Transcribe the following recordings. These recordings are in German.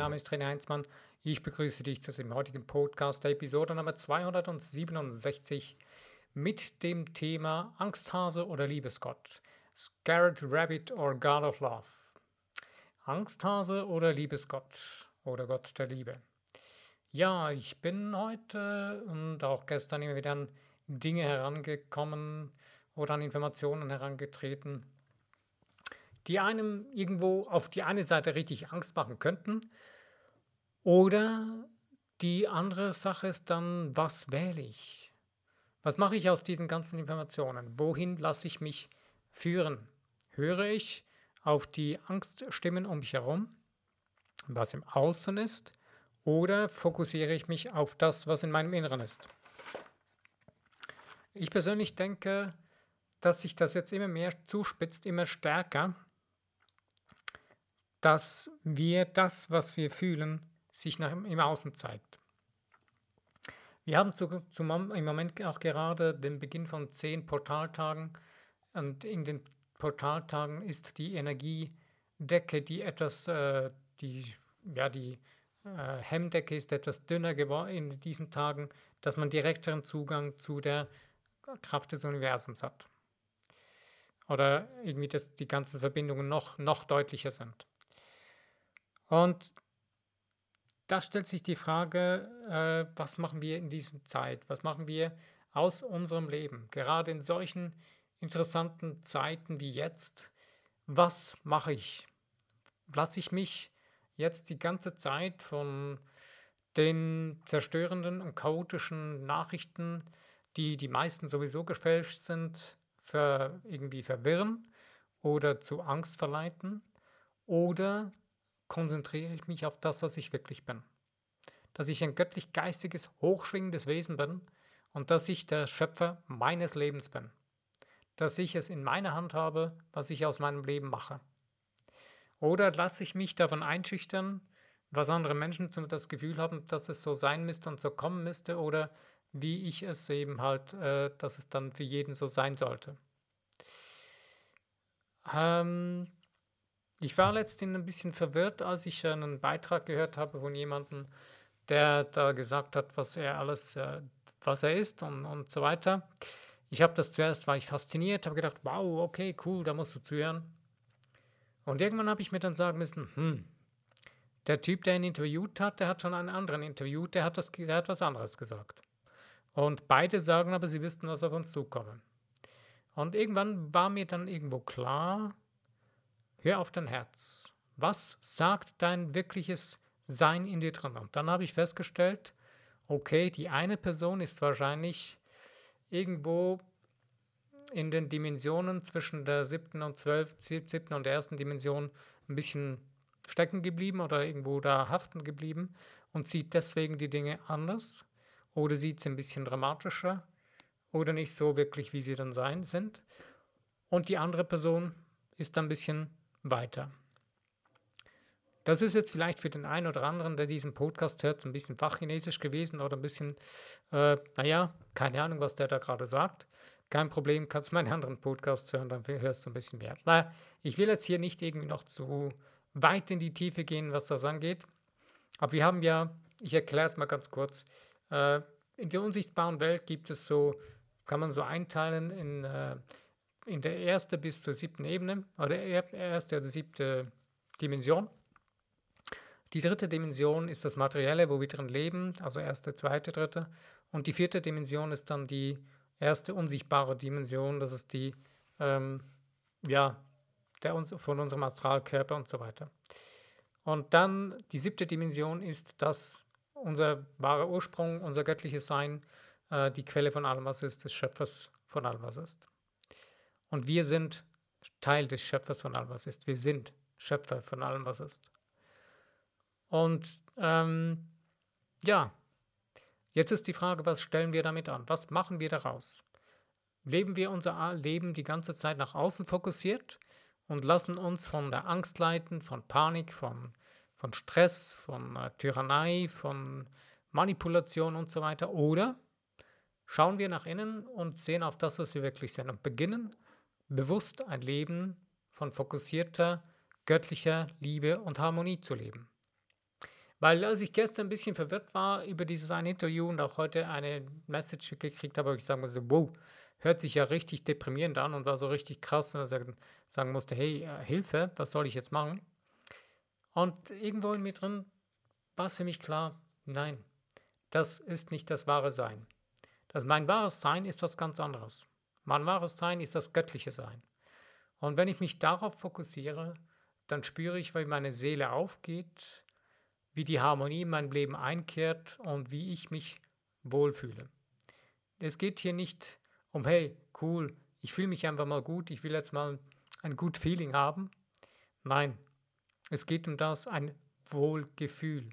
Name ist René Heinzmann. Ich begrüße dich zu dem heutigen Podcast, der Episode Nummer 267 mit dem Thema Angsthase oder Liebesgott. Scared Rabbit or God of Love. Angsthase oder Liebesgott oder Gott der Liebe. Ja, ich bin heute und auch gestern immer wieder an Dinge herangekommen oder an Informationen herangetreten, die einem irgendwo auf die eine Seite richtig Angst machen könnten. Oder die andere Sache ist dann, was wähle ich? Was mache ich aus diesen ganzen Informationen? Wohin lasse ich mich führen? Höre ich auf die Angststimmen um mich herum, was im Außen ist, oder fokussiere ich mich auf das, was in meinem Inneren ist? Ich persönlich denke, dass sich das jetzt immer mehr zuspitzt, immer stärker dass wir das, was wir fühlen, sich nach, im Außen zeigt. Wir haben zu, zu, im Moment auch gerade den Beginn von zehn Portaltagen und in den Portaltagen ist die Energiedecke, die etwas, äh, die, ja, die äh, Hemmdecke ist etwas dünner geworden in diesen Tagen, dass man direkteren Zugang zu der Kraft des Universums hat. Oder irgendwie, dass die ganzen Verbindungen noch, noch deutlicher sind. Und da stellt sich die Frage, äh, was machen wir in dieser Zeit? Was machen wir aus unserem Leben? Gerade in solchen interessanten Zeiten wie jetzt. Was mache ich? Lasse ich mich jetzt die ganze Zeit von den zerstörenden und chaotischen Nachrichten, die die meisten sowieso gefälscht sind, irgendwie verwirren oder zu Angst verleiten? Oder konzentriere ich mich auf das, was ich wirklich bin. Dass ich ein göttlich-geistiges, hochschwingendes Wesen bin und dass ich der Schöpfer meines Lebens bin. Dass ich es in meiner Hand habe, was ich aus meinem Leben mache. Oder lasse ich mich davon einschüchtern, was andere Menschen das Gefühl haben, dass es so sein müsste und so kommen müsste oder wie ich es eben halt, äh, dass es dann für jeden so sein sollte. Ähm, ich war letztens ein bisschen verwirrt, als ich einen Beitrag gehört habe von jemandem, der da gesagt hat, was er alles, äh, was er ist und, und so weiter. Ich habe das zuerst, war ich fasziniert, habe gedacht, wow, okay, cool, da musst du zuhören. Und irgendwann habe ich mir dann sagen müssen, hm, der Typ, der ihn interviewt hat, der hat schon einen anderen interviewt, der hat, das, der hat was anderes gesagt. Und beide sagen aber, sie wüssten, was auf uns zukommt. Und irgendwann war mir dann irgendwo klar, Hör auf dein Herz. Was sagt dein wirkliches Sein in dir drin? Und dann habe ich festgestellt, okay, die eine Person ist wahrscheinlich irgendwo in den Dimensionen zwischen der siebten und zwölf, siebten und der ersten Dimension ein bisschen stecken geblieben oder irgendwo da haften geblieben und sieht deswegen die Dinge anders oder sieht sie ein bisschen dramatischer oder nicht so wirklich, wie sie dann sein sind. Und die andere Person ist ein bisschen weiter. Das ist jetzt vielleicht für den einen oder anderen, der diesen Podcast hört, ein bisschen Fachchinesisch gewesen oder ein bisschen, äh, naja, keine Ahnung, was der da gerade sagt. Kein Problem, kannst meine anderen Podcasts hören, dann hörst du ein bisschen mehr. Naja, ich will jetzt hier nicht irgendwie noch zu weit in die Tiefe gehen, was das angeht. Aber wir haben ja, ich erkläre es mal ganz kurz, äh, in der unsichtbaren Welt gibt es so, kann man so einteilen in äh, in der ersten bis zur siebten Ebene oder erste oder siebte Dimension. Die dritte Dimension ist das Materielle, wo wir drin leben, also erste, zweite, dritte. Und die vierte Dimension ist dann die erste unsichtbare Dimension, das ist die, ähm, ja, der uns, von unserem Astralkörper und so weiter. Und dann die siebte Dimension ist das, unser wahrer Ursprung, unser göttliches Sein, äh, die Quelle von allem, was ist, des Schöpfers von allem, was ist. Und wir sind Teil des Schöpfers von allem, was ist. Wir sind Schöpfer von allem, was ist. Und ähm, ja, jetzt ist die Frage, was stellen wir damit an? Was machen wir daraus? Leben wir unser Leben die ganze Zeit nach außen fokussiert und lassen uns von der Angst leiten, von Panik, von, von Stress, von äh, Tyrannei, von Manipulation und so weiter? Oder schauen wir nach innen und sehen auf das, was wir wirklich sind und beginnen bewusst ein Leben von fokussierter, göttlicher Liebe und Harmonie zu leben. Weil als ich gestern ein bisschen verwirrt war über dieses eine Interview und auch heute eine Message gekriegt habe, habe ich sagen musste, wow, hört sich ja richtig deprimierend an und war so richtig krass und sagen, sagen musste, hey, äh, Hilfe, was soll ich jetzt machen? Und irgendwo in mir drin war es für mich klar, nein, das ist nicht das wahre Sein. Das, mein wahres Sein ist was ganz anderes. Mein wahres Sein ist das göttliche Sein. Und wenn ich mich darauf fokussiere, dann spüre ich, wie meine Seele aufgeht, wie die Harmonie in mein Leben einkehrt und wie ich mich wohlfühle. Es geht hier nicht um, hey, cool, ich fühle mich einfach mal gut, ich will jetzt mal ein gut Feeling haben. Nein, es geht um das, ein Wohlgefühl,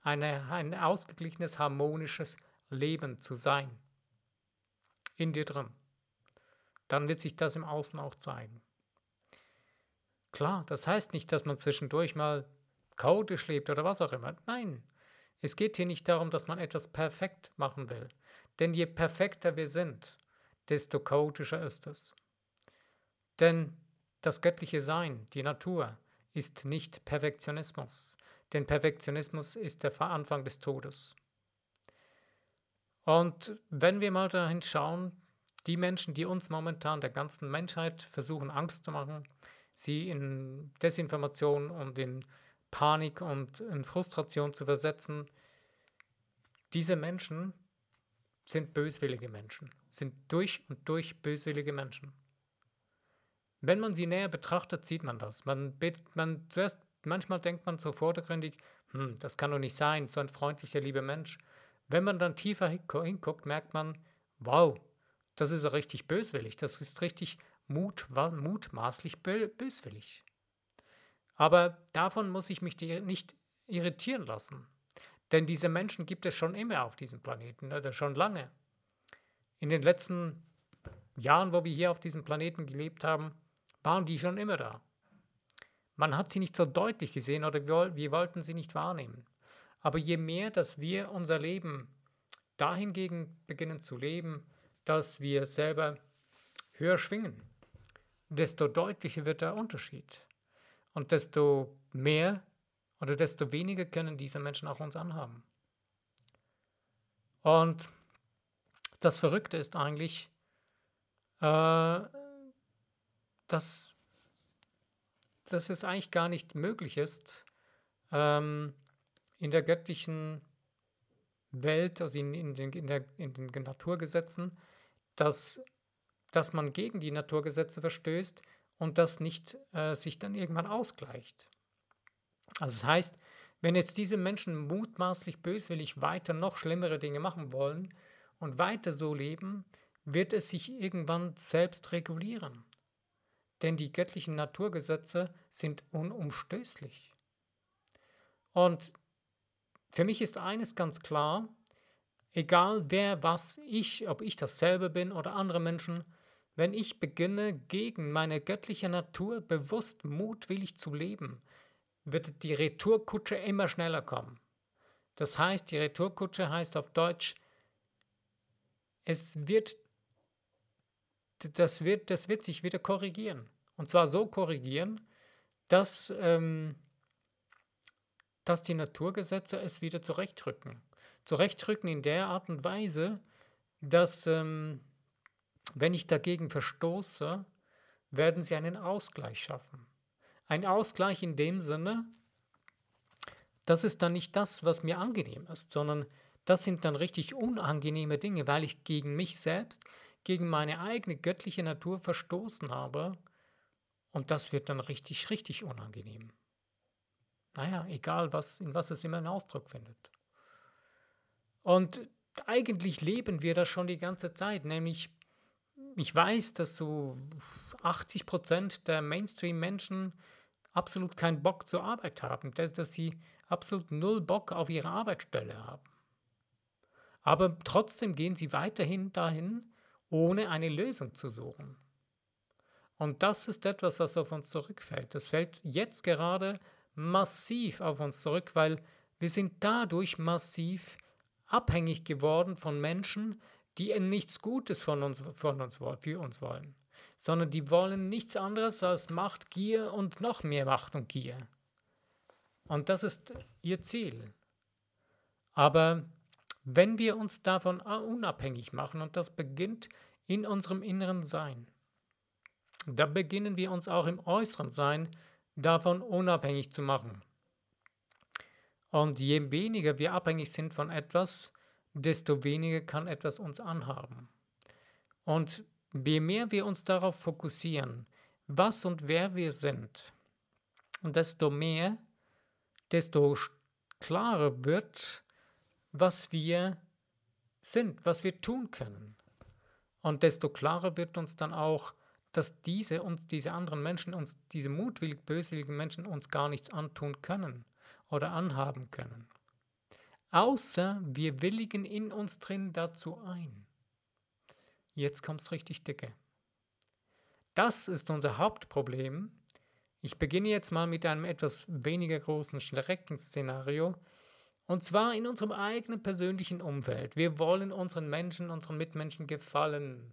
eine, ein ausgeglichenes, harmonisches Leben zu sein. In dir drin. Dann wird sich das im Außen auch zeigen. Klar, das heißt nicht, dass man zwischendurch mal chaotisch lebt oder was auch immer. Nein, es geht hier nicht darum, dass man etwas perfekt machen will. Denn je perfekter wir sind, desto chaotischer ist es. Denn das göttliche Sein, die Natur, ist nicht Perfektionismus. Denn Perfektionismus ist der Anfang des Todes. Und wenn wir mal dahin schauen, die Menschen, die uns momentan der ganzen Menschheit versuchen, Angst zu machen, sie in Desinformation und in Panik und in Frustration zu versetzen. Diese Menschen sind böswillige Menschen, sind durch und durch böswillige Menschen. Wenn man sie näher betrachtet, sieht man das. Man, man zuerst, manchmal denkt man so vordergründig, hm, das kann doch nicht sein, so ein freundlicher, lieber Mensch. Wenn man dann tiefer hinguckt, merkt man, wow, das ist richtig böswillig, das ist richtig mut, mutmaßlich böswillig. Aber davon muss ich mich nicht irritieren lassen. Denn diese Menschen gibt es schon immer auf diesem Planeten, oder ne, schon lange. In den letzten Jahren, wo wir hier auf diesem Planeten gelebt haben, waren die schon immer da. Man hat sie nicht so deutlich gesehen oder wir, wir wollten sie nicht wahrnehmen. Aber je mehr, dass wir unser Leben dahingegen beginnen zu leben, dass wir selber höher schwingen, desto deutlicher wird der Unterschied. Und desto mehr oder desto weniger können diese Menschen auch uns anhaben. Und das Verrückte ist eigentlich, äh, dass, dass es eigentlich gar nicht möglich ist, ähm, in der göttlichen Welt, also in, in, den, in, der, in den Naturgesetzen, dass, dass man gegen die Naturgesetze verstößt und das nicht äh, sich dann irgendwann ausgleicht. Also das heißt, wenn jetzt diese Menschen mutmaßlich böswillig weiter noch schlimmere Dinge machen wollen und weiter so leben, wird es sich irgendwann selbst regulieren. Denn die göttlichen Naturgesetze sind unumstößlich. Und für mich ist eines ganz klar, egal wer was ich, ob ich dasselbe bin oder andere Menschen, wenn ich beginne, gegen meine göttliche Natur bewusst mutwillig zu leben, wird die Retourkutsche immer schneller kommen. Das heißt, die Retourkutsche heißt auf Deutsch, es wird, das wird, das wird sich wieder korrigieren. Und zwar so korrigieren, dass, ähm, dass die Naturgesetze es wieder zurechtrücken. Zurechtrücken in der Art und Weise, dass ähm, wenn ich dagegen verstoße, werden sie einen Ausgleich schaffen. Ein Ausgleich in dem Sinne, das ist dann nicht das, was mir angenehm ist, sondern das sind dann richtig unangenehme Dinge, weil ich gegen mich selbst, gegen meine eigene göttliche Natur verstoßen habe. Und das wird dann richtig, richtig unangenehm. Naja, egal, was, in was es immer einen Ausdruck findet. Und eigentlich leben wir das schon die ganze Zeit, nämlich ich weiß, dass so 80 Prozent der Mainstream-Menschen absolut keinen Bock zur Arbeit haben, dass, dass sie absolut null Bock auf ihre Arbeitsstelle haben. Aber trotzdem gehen sie weiterhin dahin, ohne eine Lösung zu suchen. Und das ist etwas, was auf uns zurückfällt. Das fällt jetzt gerade massiv auf uns zurück, weil wir sind dadurch massiv abhängig geworden von Menschen, die nichts Gutes von uns, von uns, für uns wollen, sondern die wollen nichts anderes als Macht, Gier und noch mehr Macht und Gier. Und das ist ihr Ziel. Aber wenn wir uns davon unabhängig machen, und das beginnt in unserem inneren Sein, da beginnen wir uns auch im äußeren Sein davon unabhängig zu machen. Und je weniger wir abhängig sind von etwas, desto weniger kann etwas uns anhaben. Und je mehr wir uns darauf fokussieren, was und wer wir sind, desto mehr, desto klarer wird, was wir sind, was wir tun können. Und desto klarer wird uns dann auch, dass diese uns, diese anderen Menschen, uns, diese mutwillig böswilligen Menschen uns gar nichts antun können oder anhaben können. Außer wir willigen in uns drin dazu ein. Jetzt kommt es richtig dicke. Das ist unser Hauptproblem. Ich beginne jetzt mal mit einem etwas weniger großen Schreckenszenario. Und zwar in unserem eigenen persönlichen Umfeld. Wir wollen unseren Menschen, unseren Mitmenschen gefallen.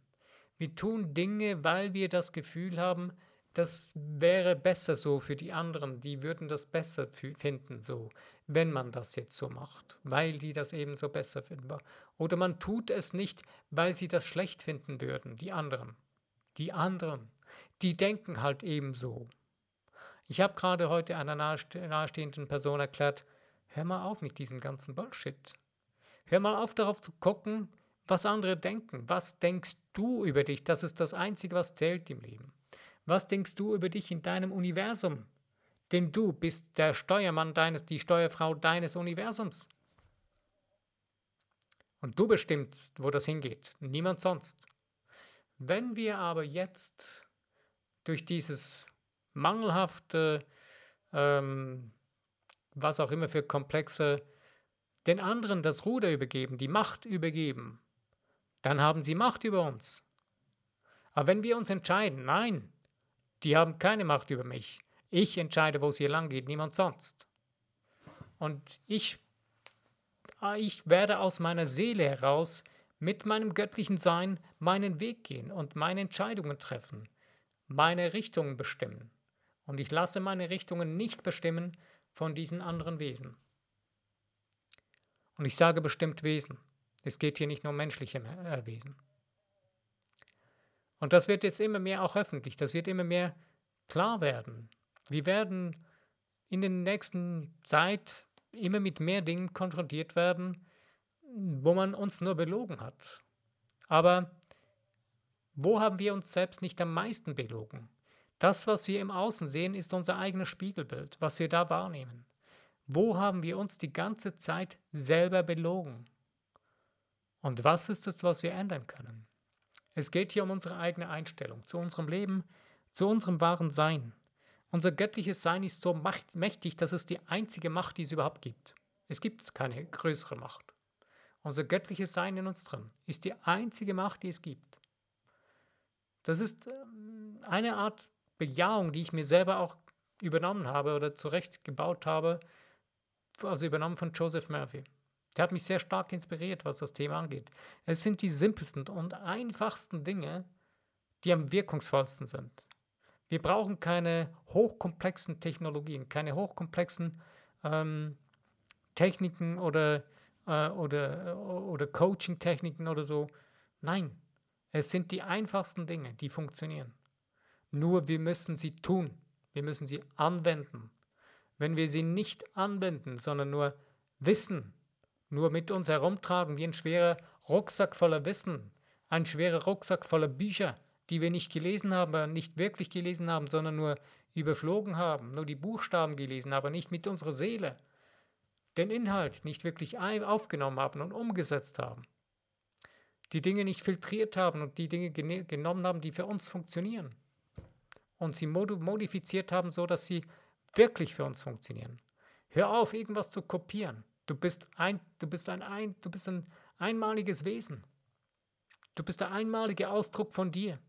Wir tun Dinge, weil wir das Gefühl haben, das wäre besser so für die anderen. Die würden das besser finden, so, wenn man das jetzt so macht, weil die das eben so besser finden. Oder man tut es nicht, weil sie das schlecht finden würden, die anderen. Die anderen, die denken halt eben so. Ich habe gerade heute einer nahestehenden Person erklärt, hör mal auf mit diesem ganzen Bullshit. Hör mal auf darauf zu gucken, was andere denken. Was denkst du über dich? Das ist das Einzige, was zählt im Leben. Was denkst du über dich in deinem Universum? Denn du bist der Steuermann deines, die Steuerfrau deines Universums. Und du bestimmst, wo das hingeht, niemand sonst. Wenn wir aber jetzt durch dieses mangelhafte, ähm, was auch immer für komplexe, den anderen das Ruder übergeben, die Macht übergeben, dann haben sie Macht über uns. Aber wenn wir uns entscheiden, nein, die haben keine Macht über mich, ich entscheide, wo es hier lang geht, niemand sonst. Und ich, ich werde aus meiner Seele heraus mit meinem göttlichen Sein meinen Weg gehen und meine Entscheidungen treffen, meine Richtungen bestimmen. Und ich lasse meine Richtungen nicht bestimmen von diesen anderen Wesen. Und ich sage bestimmt Wesen. Es geht hier nicht nur um menschliche äh, Wesen. Und das wird jetzt immer mehr auch öffentlich, das wird immer mehr klar werden. Wir werden in der nächsten Zeit immer mit mehr Dingen konfrontiert werden, wo man uns nur belogen hat. Aber wo haben wir uns selbst nicht am meisten belogen? Das, was wir im Außen sehen, ist unser eigenes Spiegelbild, was wir da wahrnehmen. Wo haben wir uns die ganze Zeit selber belogen? Und was ist es, was wir ändern können? Es geht hier um unsere eigene Einstellung zu unserem Leben, zu unserem wahren Sein. Unser göttliches Sein ist so mächtig, dass es die einzige Macht, die es überhaupt gibt. Es gibt keine größere Macht. Unser göttliches Sein in uns drin ist die einzige Macht, die es gibt. Das ist ähm, eine Art Bejahung, die ich mir selber auch übernommen habe oder zurechtgebaut habe, also übernommen von Joseph Murphy. Der hat mich sehr stark inspiriert, was das Thema angeht. Es sind die simpelsten und einfachsten Dinge, die am wirkungsvollsten sind. Wir brauchen keine hochkomplexen Technologien, keine hochkomplexen ähm, Techniken oder, äh, oder, oder Coaching-Techniken oder so. Nein, es sind die einfachsten Dinge, die funktionieren. Nur wir müssen sie tun, wir müssen sie anwenden. Wenn wir sie nicht anwenden, sondern nur wissen, nur mit uns herumtragen wie ein schwerer Rucksack voller Wissen, ein schwerer Rucksack voller Bücher, die wir nicht gelesen haben, nicht wirklich gelesen haben, sondern nur überflogen haben, nur die Buchstaben gelesen, aber nicht mit unserer Seele den Inhalt nicht wirklich aufgenommen haben und umgesetzt haben. Die Dinge nicht filtriert haben und die Dinge genommen haben, die für uns funktionieren. Und sie modifiziert haben, so dass sie wirklich für uns funktionieren. Hör auf, irgendwas zu kopieren. Du bist ein, du bist ein, ein, du bist ein einmaliges Wesen. Du bist der einmalige Ausdruck von dir.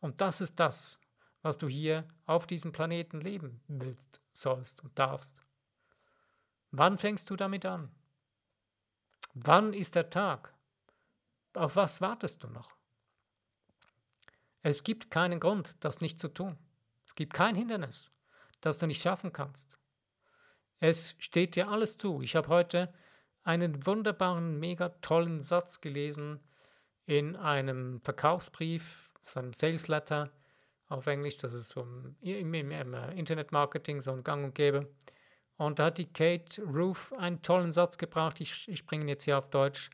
Und das ist das, was du hier auf diesem Planeten leben willst, sollst und darfst. Wann fängst du damit an? Wann ist der Tag? Auf was wartest du noch? Es gibt keinen Grund, das nicht zu tun. Es gibt kein Hindernis, das du nicht schaffen kannst. Es steht dir alles zu. Ich habe heute einen wunderbaren, mega tollen Satz gelesen in einem Verkaufsbrief, so einem Sales Letter auf Englisch, das ist so im, im, im Internetmarketing so ein Gang und Gäbe. Und da hat die Kate Roof einen tollen Satz gebracht, ich, ich bringe ihn jetzt hier auf Deutsch.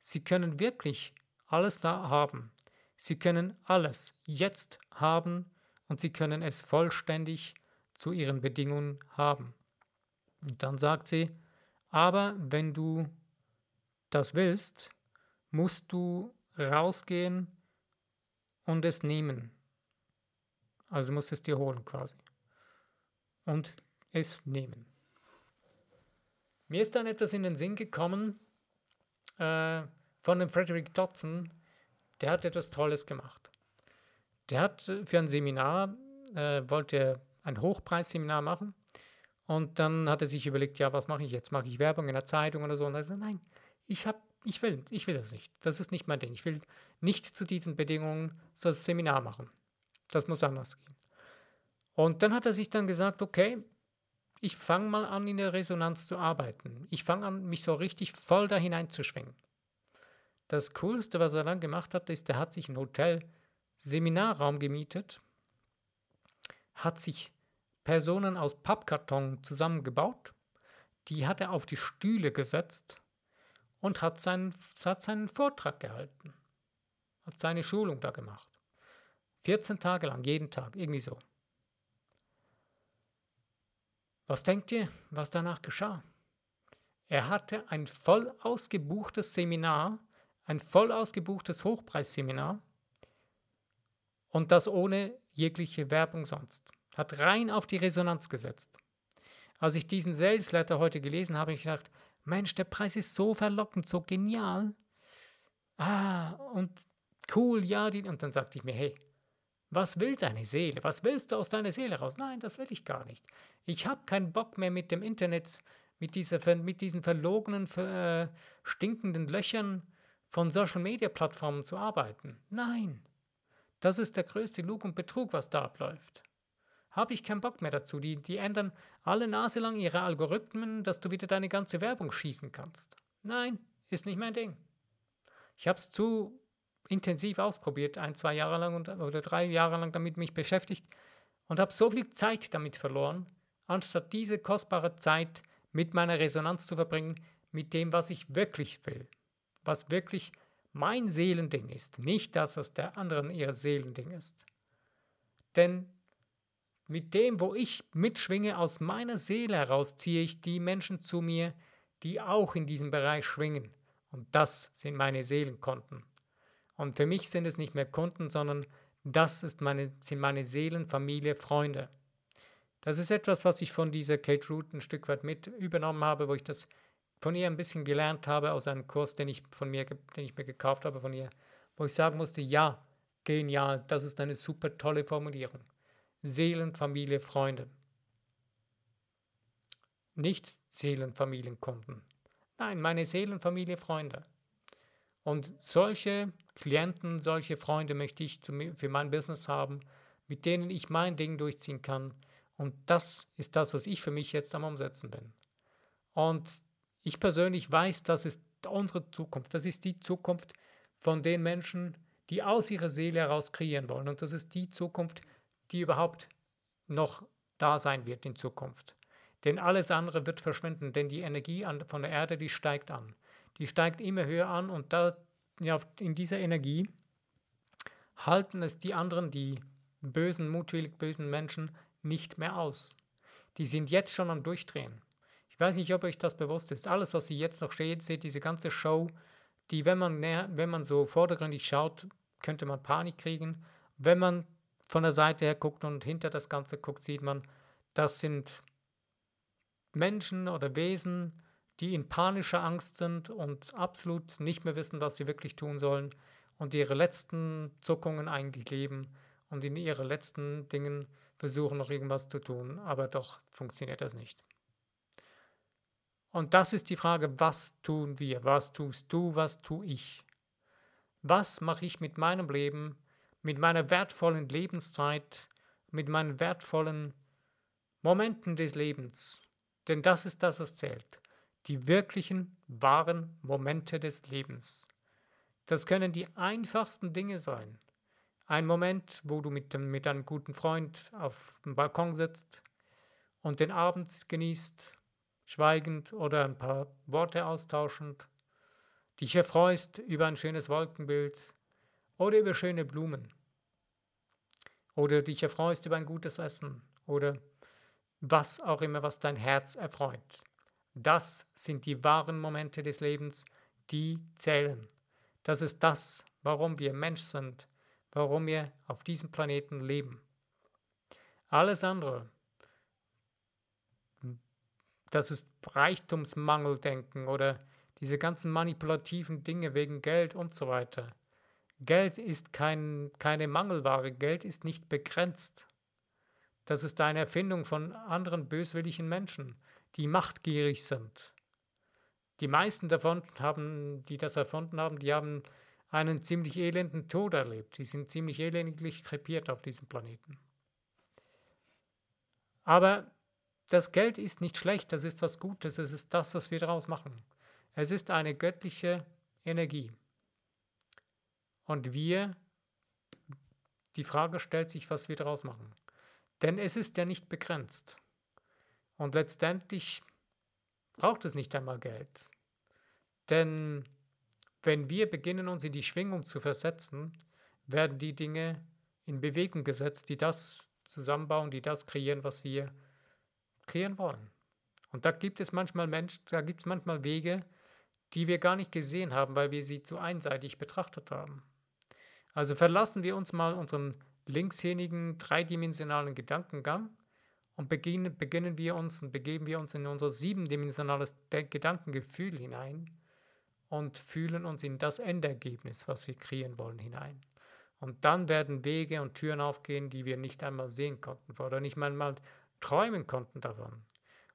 Sie können wirklich alles da haben. Sie können alles jetzt haben und sie können es vollständig zu ihren Bedingungen haben. Und dann sagt sie, aber wenn du das willst, musst du rausgehen und es nehmen. Also musst es dir holen quasi. Und es nehmen. Mir ist dann etwas in den Sinn gekommen äh, von dem Frederick Dodson. Der hat etwas Tolles gemacht. Der hat äh, für ein Seminar, äh, wollte ein Hochpreisseminar machen. Und dann hat er sich überlegt, ja, was mache ich jetzt? Mache ich Werbung in der Zeitung oder so? Und er hat gesagt, nein, ich, hab, ich, will, ich will das nicht. Das ist nicht mein Ding. Ich will nicht zu diesen Bedingungen ein Seminar machen. Das muss anders gehen. Und dann hat er sich dann gesagt, okay, ich fange mal an, in der Resonanz zu arbeiten. Ich fange an, mich so richtig voll da hineinzuschwingen. Das Coolste, was er dann gemacht hat, ist, er hat sich ein Hotel Seminarraum gemietet, hat sich Personen aus Pappkarton zusammengebaut, die hat er auf die Stühle gesetzt und hat seinen, hat seinen Vortrag gehalten, hat seine Schulung da gemacht. 14 Tage lang, jeden Tag, irgendwie so. Was denkt ihr, was danach geschah? Er hatte ein voll ausgebuchtes Seminar, ein voll ausgebuchtes Hochpreisseminar und das ohne jegliche Werbung sonst. Hat rein auf die Resonanz gesetzt. Als ich diesen Sales Letter heute gelesen habe, habe ich gedacht, Mensch, der Preis ist so verlockend, so genial. Ah, und cool, ja, die, und dann sagte ich mir, hey, was will deine Seele? Was willst du aus deiner Seele raus? Nein, das will ich gar nicht. Ich habe keinen Bock mehr mit dem Internet, mit, dieser, mit diesen verlogenen, äh, stinkenden Löchern von Social-Media-Plattformen zu arbeiten. Nein, das ist der größte Lug und Betrug, was da abläuft. Habe ich keinen Bock mehr dazu. Die, die ändern alle Nase lang ihre Algorithmen, dass du wieder deine ganze Werbung schießen kannst. Nein, ist nicht mein Ding. Ich habe es zu intensiv ausprobiert, ein, zwei Jahre lang und, oder drei Jahre lang damit mich beschäftigt und habe so viel Zeit damit verloren, anstatt diese kostbare Zeit mit meiner Resonanz zu verbringen, mit dem, was ich wirklich will, was wirklich mein Seelending ist, nicht das, was der anderen ihr Seelending ist. Denn mit dem, wo ich mitschwinge, aus meiner Seele heraus ziehe ich die Menschen zu mir, die auch in diesem Bereich schwingen. Und das sind meine Seelenkonten. Und für mich sind es nicht mehr Kunden, sondern das ist meine, sind meine Seelen, Familie, Freunde. Das ist etwas, was ich von dieser Kate Root ein Stück weit mit übernommen habe, wo ich das von ihr ein bisschen gelernt habe aus einem Kurs, den ich von mir, den ich mir gekauft habe von ihr, wo ich sagen musste, ja, genial, das ist eine super tolle Formulierung. Seelen, Familie, Freunde. Nicht Seelenfamilienkunden. Nein, meine Seelenfamilie, Freunde. Und solche Klienten, solche Freunde möchte ich für mein Business haben, mit denen ich mein Ding durchziehen kann. Und das ist das, was ich für mich jetzt am Umsetzen bin. Und ich persönlich weiß, das ist unsere Zukunft. Das ist die Zukunft von den Menschen, die aus ihrer Seele heraus kreieren wollen. Und das ist die Zukunft, die überhaupt noch da sein wird in Zukunft. Denn alles andere wird verschwinden, denn die Energie an, von der Erde, die steigt an. Die steigt immer höher an und da, ja, in dieser Energie halten es die anderen, die bösen, mutwillig bösen Menschen nicht mehr aus. Die sind jetzt schon am Durchdrehen. Ich weiß nicht, ob euch das bewusst ist. Alles, was ihr jetzt noch steht, seht, diese ganze Show, die, wenn man, näher, wenn man so vordergründig schaut, könnte man Panik kriegen. Wenn man von der Seite her guckt und hinter das Ganze guckt, sieht man, das sind Menschen oder Wesen, die in panischer Angst sind und absolut nicht mehr wissen, was sie wirklich tun sollen und ihre letzten Zuckungen eigentlich leben und in ihren letzten Dingen versuchen noch irgendwas zu tun, aber doch funktioniert das nicht. Und das ist die Frage, was tun wir? Was tust du? Was tue ich? Was mache ich mit meinem Leben, mit meiner wertvollen Lebenszeit, mit meinen wertvollen Momenten des Lebens? Denn das ist das, was zählt. die wirklichen, wahren Momente des Lebens. Das können die einfachsten Dinge sein. Ein Moment, wo du mit, dem, mit einem guten Freund auf dem Balkon sitzt und den Abend genießt, schweigend oder ein paar Worte austauschend, dich erfreust über ein schönes Wolkenbild oder über schöne Blumen oder dich erfreust über ein gutes Essen oder was auch immer, was dein Herz erfreut. Das sind die wahren Momente des Lebens, die zählen. Das ist das, warum wir Mensch sind, warum wir auf diesem Planeten leben. Alles andere, das ist Reichtumsmangeldenken oder diese ganzen manipulativen Dinge wegen Geld und so weiter. Geld ist kein, keine Mangelware, Geld ist nicht begrenzt. Das ist eine Erfindung von anderen böswilligen Menschen die machtgierig sind. Die meisten davon haben, die das erfunden haben, die haben einen ziemlich elenden Tod erlebt. Die sind ziemlich elendiglich krepiert auf diesem Planeten. Aber das Geld ist nicht schlecht, das ist was Gutes, es ist das, was wir daraus machen. Es ist eine göttliche Energie. Und wir, die Frage stellt sich, was wir daraus machen. Denn es ist ja nicht begrenzt. Und letztendlich braucht es nicht einmal Geld. Denn wenn wir beginnen, uns in die Schwingung zu versetzen, werden die Dinge in Bewegung gesetzt, die das zusammenbauen, die das kreieren, was wir kreieren wollen. Und da gibt es manchmal Menschen, da gibt es manchmal Wege, die wir gar nicht gesehen haben, weil wir sie zu einseitig betrachtet haben. Also verlassen wir uns mal unseren linkshänigen, dreidimensionalen Gedankengang und beginnen, beginnen wir uns und begeben wir uns in unser siebendimensionales Gedankengefühl hinein und fühlen uns in das Endergebnis, was wir kreieren wollen, hinein. Und dann werden Wege und Türen aufgehen, die wir nicht einmal sehen konnten oder nicht einmal träumen konnten davon.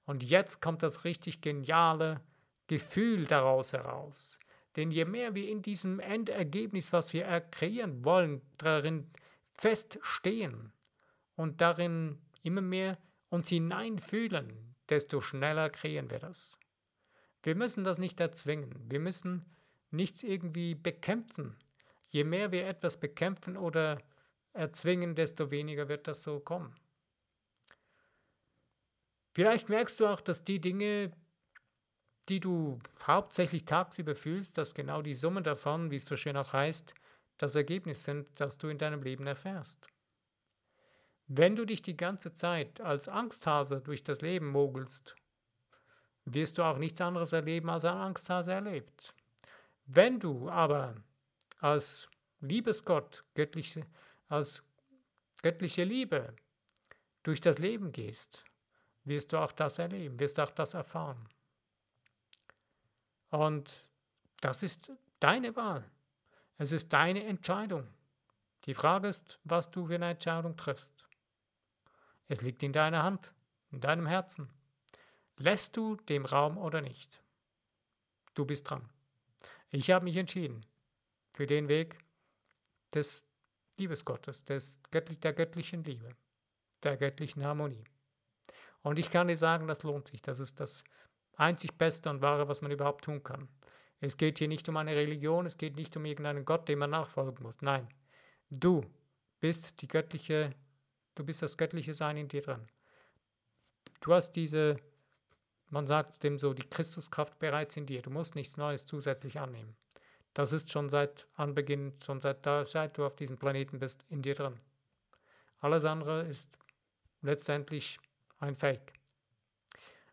Und jetzt kommt das richtig geniale Gefühl daraus heraus. Denn je mehr wir in diesem Endergebnis, was wir kreieren wollen, darin feststehen und darin immer mehr uns hineinfühlen, desto schneller kreieren wir das. Wir müssen das nicht erzwingen. Wir müssen nichts irgendwie bekämpfen. Je mehr wir etwas bekämpfen oder erzwingen, desto weniger wird das so kommen. Vielleicht merkst du auch, dass die Dinge, die du hauptsächlich tagsüber fühlst, dass genau die Summe davon, wie es so schön auch heißt, das Ergebnis sind, das du in deinem Leben erfährst. Wenn du dich die ganze Zeit als Angsthase durch das Leben mogelst, wirst du auch nichts anderes erleben, als ein Angsthase erlebt. Wenn du aber als Liebesgott, göttliche, als göttliche Liebe durch das Leben gehst, wirst du auch das erleben, wirst auch das erfahren. Und das ist deine Wahl. Es ist deine Entscheidung. Die Frage ist, was du für eine Entscheidung triffst. Es liegt in deiner Hand, in deinem Herzen. Lässt du dem Raum oder nicht? Du bist dran. Ich habe mich entschieden für den Weg des Liebesgottes, des, der göttlichen Liebe, der göttlichen Harmonie. Und ich kann dir sagen, das lohnt sich. Das ist das einzig Beste und Wahre, was man überhaupt tun kann. Es geht hier nicht um eine Religion, es geht nicht um irgendeinen Gott, dem man nachfolgen muss. Nein, du bist die göttliche Du bist das göttliche Sein in dir drin. Du hast diese, man sagt dem so, die Christuskraft bereits in dir. Du musst nichts Neues zusätzlich annehmen. Das ist schon seit Anbeginn, schon seit, da, seit du auf diesem Planeten bist, in dir drin. Alles andere ist letztendlich ein Fake.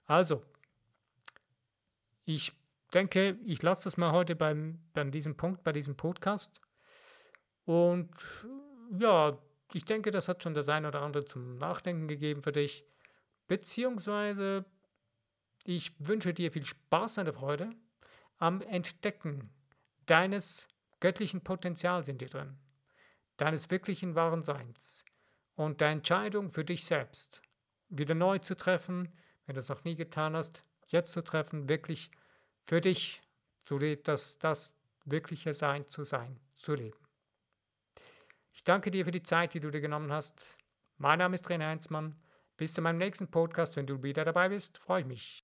Also, ich denke, ich lasse das mal heute beim, bei diesem Punkt, bei diesem Podcast. Und ja, ich denke, das hat schon das eine oder andere zum Nachdenken gegeben für dich. Beziehungsweise, ich wünsche dir viel Spaß und Freude am Entdecken deines göttlichen Potenzials in dir drin, deines wirklichen wahren Seins und der Entscheidung für dich selbst, wieder neu zu treffen, wenn du es noch nie getan hast, jetzt zu treffen, wirklich für dich, das, das wirkliche Sein zu sein, zu leben. Ich danke dir für die Zeit, die du dir genommen hast. Mein Name ist René Heinzmann. Bis zu meinem nächsten Podcast. Wenn du wieder dabei bist, freue ich mich.